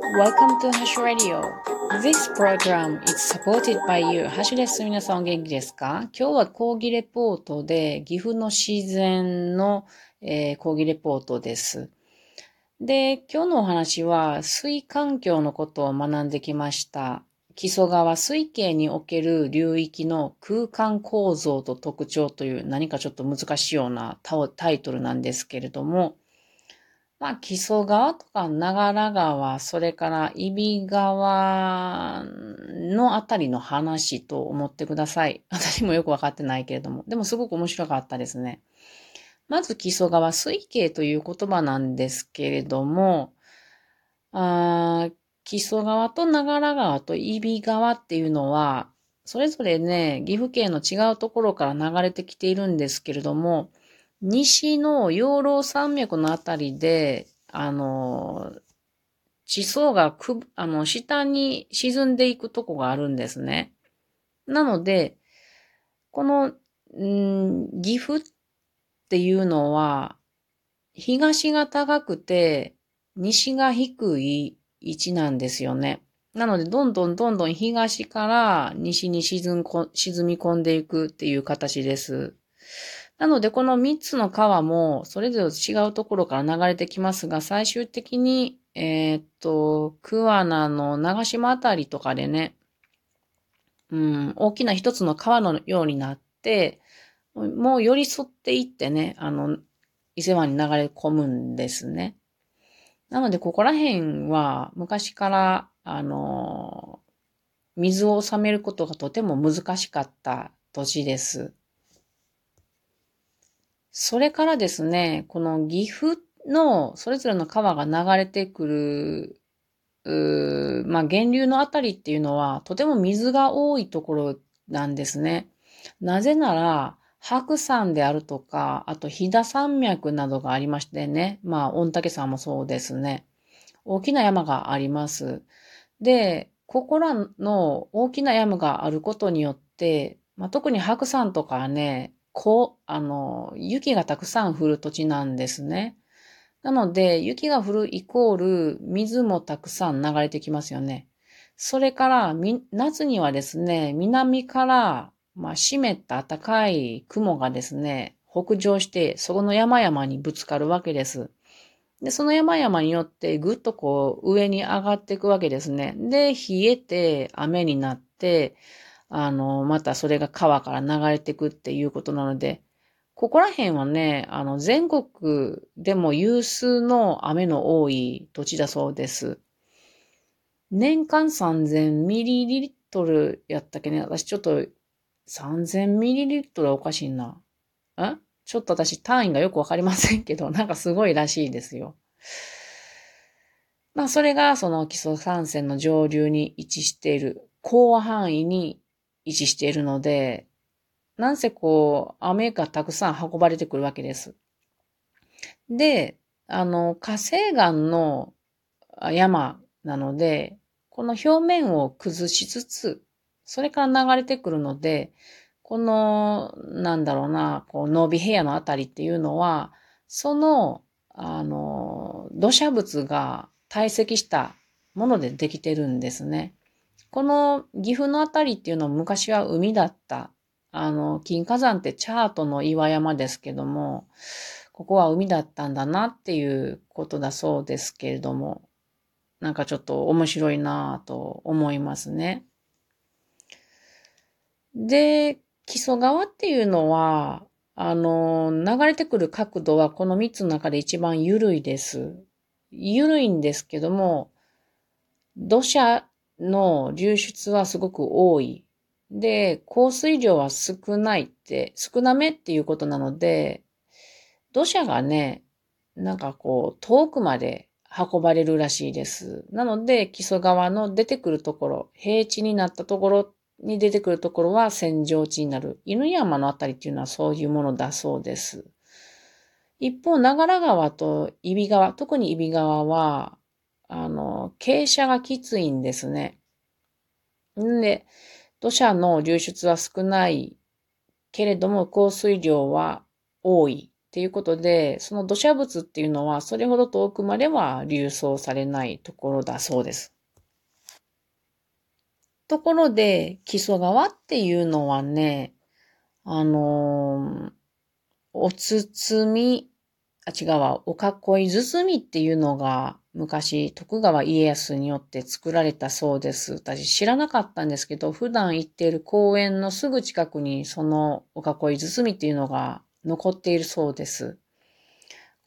Welcome to Hash Radio. This program is supported by you. ハッシュです。皆さんお元気ですか今日は講義レポートで岐阜の自然の、えー、講義レポートです。で、今日のお話は水環境のことを学んできました。基礎川水系における流域の空間構造と特徴という何かちょっと難しいようなタイトルなんですけれども、まあ、木曽川とか長良川、それから揖斐川のあたりの話と思ってください。私もよくわかってないけれども。でもすごく面白かったですね。まず木曽川水系という言葉なんですけれども、あ木曽川と長良川と揖斐川っていうのは、それぞれね、岐阜県の違うところから流れてきているんですけれども、西の養老山脈のあたりで、あの、地層がく、あの、下に沈んでいくとこがあるんですね。なので、この、ん岐阜っていうのは、東が高くて、西が低い位置なんですよね。なので、どんどんどんどん東から西に沈み込んでいくっていう形です。なので、この3つの川も、それぞれ違うところから流れてきますが、最終的に、えー、っと、桑名の長島あたりとかでね、うん、大きな一つの川のようになって、もう寄り添っていってね、あの、伊勢湾に流れ込むんですね。なので、ここら辺は昔から、あの、水を収めることがとても難しかった土地です。それからですね、この岐阜のそれぞれの川が流れてくる、まあ、源流のあたりっていうのは、とても水が多いところなんですね。なぜなら、白山であるとか、あと飛騨山脈などがありましてね。まあ、御嶽山もそうですね。大きな山があります。で、ここらの大きな山があることによって、まあ、特に白山とかね、こう、あの、雪がたくさん降る土地なんですね。なので、雪が降るイコール、水もたくさん流れてきますよね。それから、夏にはですね、南から、まあ、湿った暖かい雲がですね、北上して、そこの山々にぶつかるわけです。で、その山々によってぐっとこう上に上がっていくわけですね。で、冷えて雨になって、あの、またそれが川から流れてくっていうことなので、ここら辺はね、あの、全国でも有数の雨の多い土地だそうです。年間3000ミリリットルやったっけね。私ちょっと3000ミリリットルはおかしいな。んちょっと私単位がよくわかりませんけど、なんかすごいらしいですよ。まあそれがその基礎山線の上流に位置している広範囲に位置しているので、なんせこう、雨がたくさん運ばれてくるわけです。で、あの、火星岩の山なので、この表面を崩しつつ、それから流れてくるので、この、なんだろうな、こう、伸び部屋のあたりっていうのは、その、あの、土砂物が堆積したものでできてるんですね。この岐阜のあたりっていうのは昔は海だった。あの、金火山ってチャートの岩山ですけども、ここは海だったんだなっていうことだそうですけれども、なんかちょっと面白いなぁと思いますね。で、木曽川っていうのは、あの、流れてくる角度はこの3つの中で一番緩いです。緩いんですけども、土砂の流出はすごく多い。で、降水量は少ないって、少なめっていうことなので、土砂がね、なんかこう、遠くまで運ばれるらしいです。なので、木曽川の出てくるところ、平地になったところに出てくるところは扇状地になる。犬山のあたりっていうのはそういうものだそうです。一方、長良川と揖斐川、特に揖斐川は、あの、傾斜がきついんですね。んで、土砂の流出は少ないけれども降水量は多いっていうことで、その土砂物っていうのはそれほど遠くまでは流送されないところだそうです。ところで、木曽川っていうのはね、あのー、お包み、あ、違うわ、お囲い包みっていうのが昔徳川家康によって作られたそうです。私知らなかったんですけど、普段行っている公園のすぐ近くにそのお囲い包みっていうのが残っているそうです。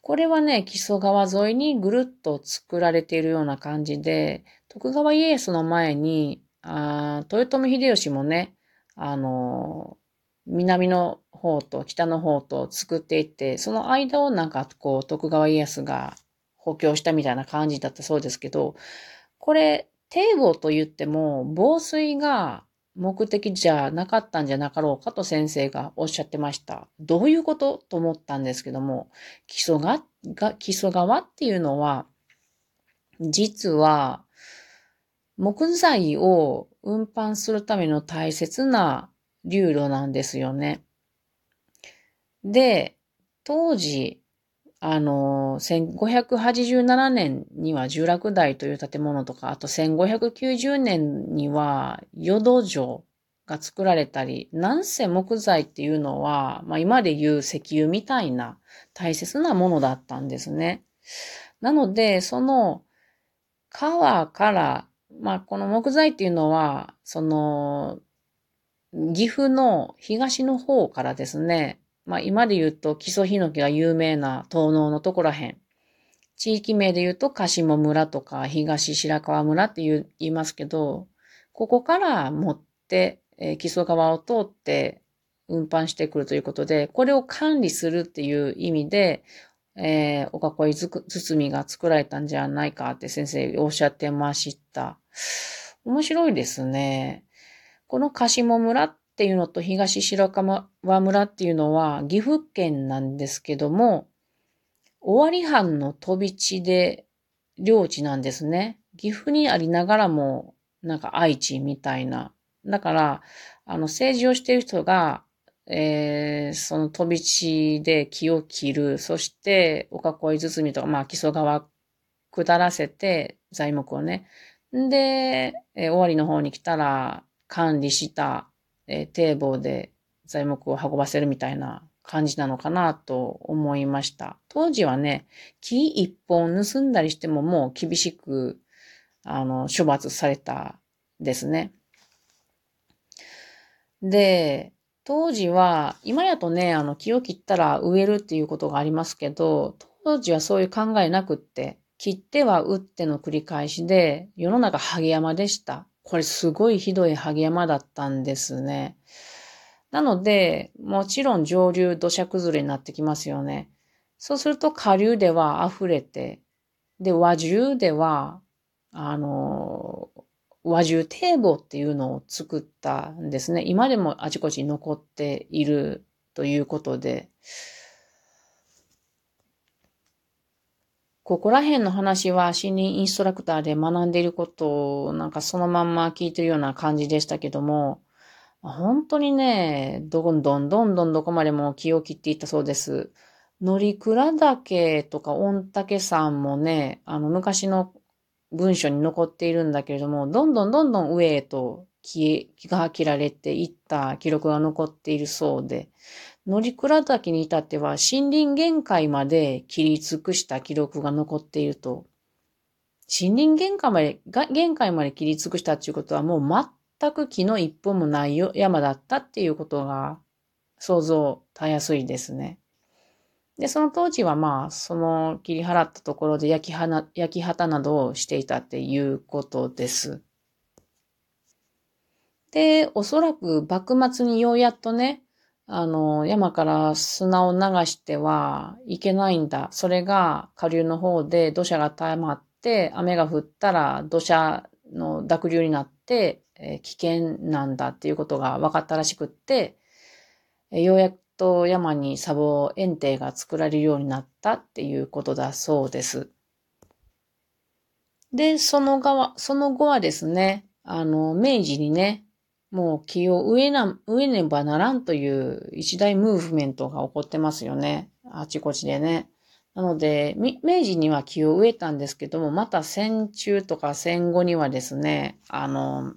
これはね、木曽川沿いにぐるっと作られているような感じで、徳川家康の前に、あ豊臣秀吉もね、あの、南の方と北の方と作っていって、その間をなんかこう徳川家康が補強したみたいな感じだったそうですけど、これ、堤防と言っても防水が目的じゃなかったんじゃなかろうかと先生がおっしゃってました。どういうことと思ったんですけども、基礎が、が基礎側っていうのは、実は、木材を運搬するための大切な流路なんですよね。で、当時、あの、1587年には住楽台という建物とか、あと1590年には淀城が作られたり、なんせ木材っていうのは、まあ今で言う石油みたいな大切なものだったんですね。なので、その川から、まあこの木材っていうのは、その岐阜の東の方からですね、まあ今で言うと木曽ヒノキが有名な東農のところらへん。地域名で言うと鹿下村とか東白川村って言いますけど、ここから持って、えー、木曽川を通って運搬してくるということで、これを管理するっていう意味で、えー、お囲い包みが作られたんじゃないかって先生おっしゃってました。面白いですね。この鹿下村っっていうのと東白川村っていうのは岐阜県なんですけども、尾張藩の飛び地で領地なんですね。岐阜にありながらも、なんか愛知みたいな。だから、あの、政治をしている人が、えー、その飛び地で木を切る、そして、お囲い包みとか、まあ、基礎側下らせて、材木をね。んで、えー、終わりの方に来たら、管理した、えー、堤防で材木を運ばせるみたいな感じなのかなと思いました。当時はね、木一本盗んだりしてももう厳しく、あの、処罰されたですね。で、当時は、今やとね、あの、木を切ったら植えるっていうことがありますけど、当時はそういう考えなくって、切っては打っての繰り返しで、世の中ハゲ山でした。これすごいひどい萩山だったんですね。なので、もちろん上流土砂崩れになってきますよね。そうすると下流では溢れて、で、和重では、あの、和重堤防っていうのを作ったんですね。今でもあちこちに残っているということで、ここら辺の話は森林インストラクターで学んでいることをなんかそのまんま聞いてるような感じでしたけども、本当にね、どんどんどんどんどこまでも木を切っていったそうです。乗倉岳とか御嶽山もね、あの昔の文書に残っているんだけれども、どんどんどんどん上へと木が切られていった記録が残っているそうで、乗倉岳に至っては森林限界まで切り尽くした記録が残っていると。森林限界まで、限界まで切り尽くしたっていうことはもう全く木の一本もない山だったっていうことが想像たやすいですね。で、その当時はまあ、その切り払ったところで焼き花焼き旗などをしていたっていうことです。で、おそらく幕末にようやっとね、あの、山から砂を流してはいけないんだ。それが下流の方で土砂が溜まって、雨が降ったら土砂の濁流になって、え、危険なんだっていうことが分かったらしくって、え、ようやくと山に砂防園庭が作られるようになったっていうことだそうです。で、その側、その後はですね、あの、明治にね、もう木を植えな、植えねばならんという一大ムーブメントが起こってますよね。あちこちでね。なので、明治には木を植えたんですけども、また戦中とか戦後にはですね、あの、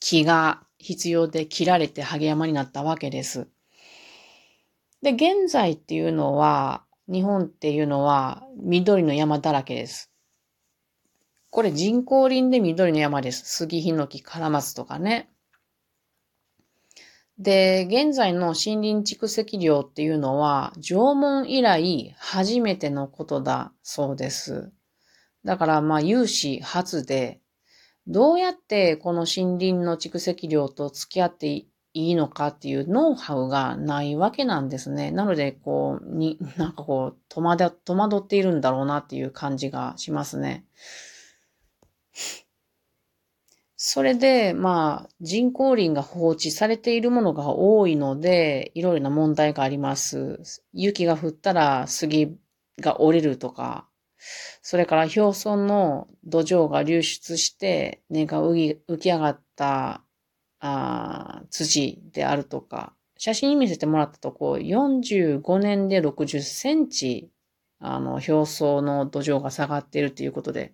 木が必要で切られてハゲ山になったわけです。で、現在っていうのは、日本っていうのは緑の山だらけです。これ人工林で緑の山です。杉、ヒノキ、カラマツとかね。で、現在の森林蓄積量っていうのは、縄文以来初めてのことだそうです。だからまあ有志初で、どうやってこの森林の蓄積量と付き合っていいのかっていうノウハウがないわけなんですね。なので、こう、に、なんかこう、戸惑、戸惑っているんだろうなっていう感じがしますね。それで、まあ、人工林が放置されているものが多いので、いろいろな問題があります。雪が降ったら杉が折れるとか、それから表層の土壌が流出して根が浮き上がったあ土であるとか、写真に見せてもらったとこ、45年で60センチ、あの、表層の土壌が下がっているということで、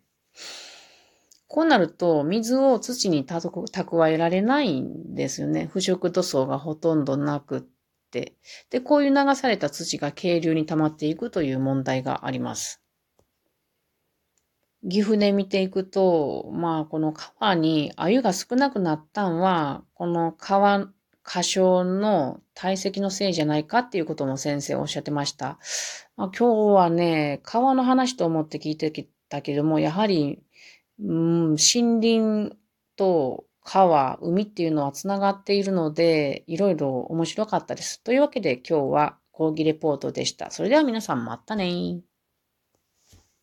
こうなると、水を土に蓄えられないんですよね。腐食土層がほとんどなくって。で、こういう流された土が渓流に溜まっていくという問題があります。岐阜で見ていくと、まあ、この川に鮎が少なくなったんは、この川、過小の体積のせいじゃないかっていうことも先生おっしゃってました。まあ、今日はね、川の話と思って聞いてきたけども、やはりうん、森林と川、海っていうのは繋がっているので、いろいろ面白かったです。というわけで今日は講義レポートでした。それでは皆さんまたね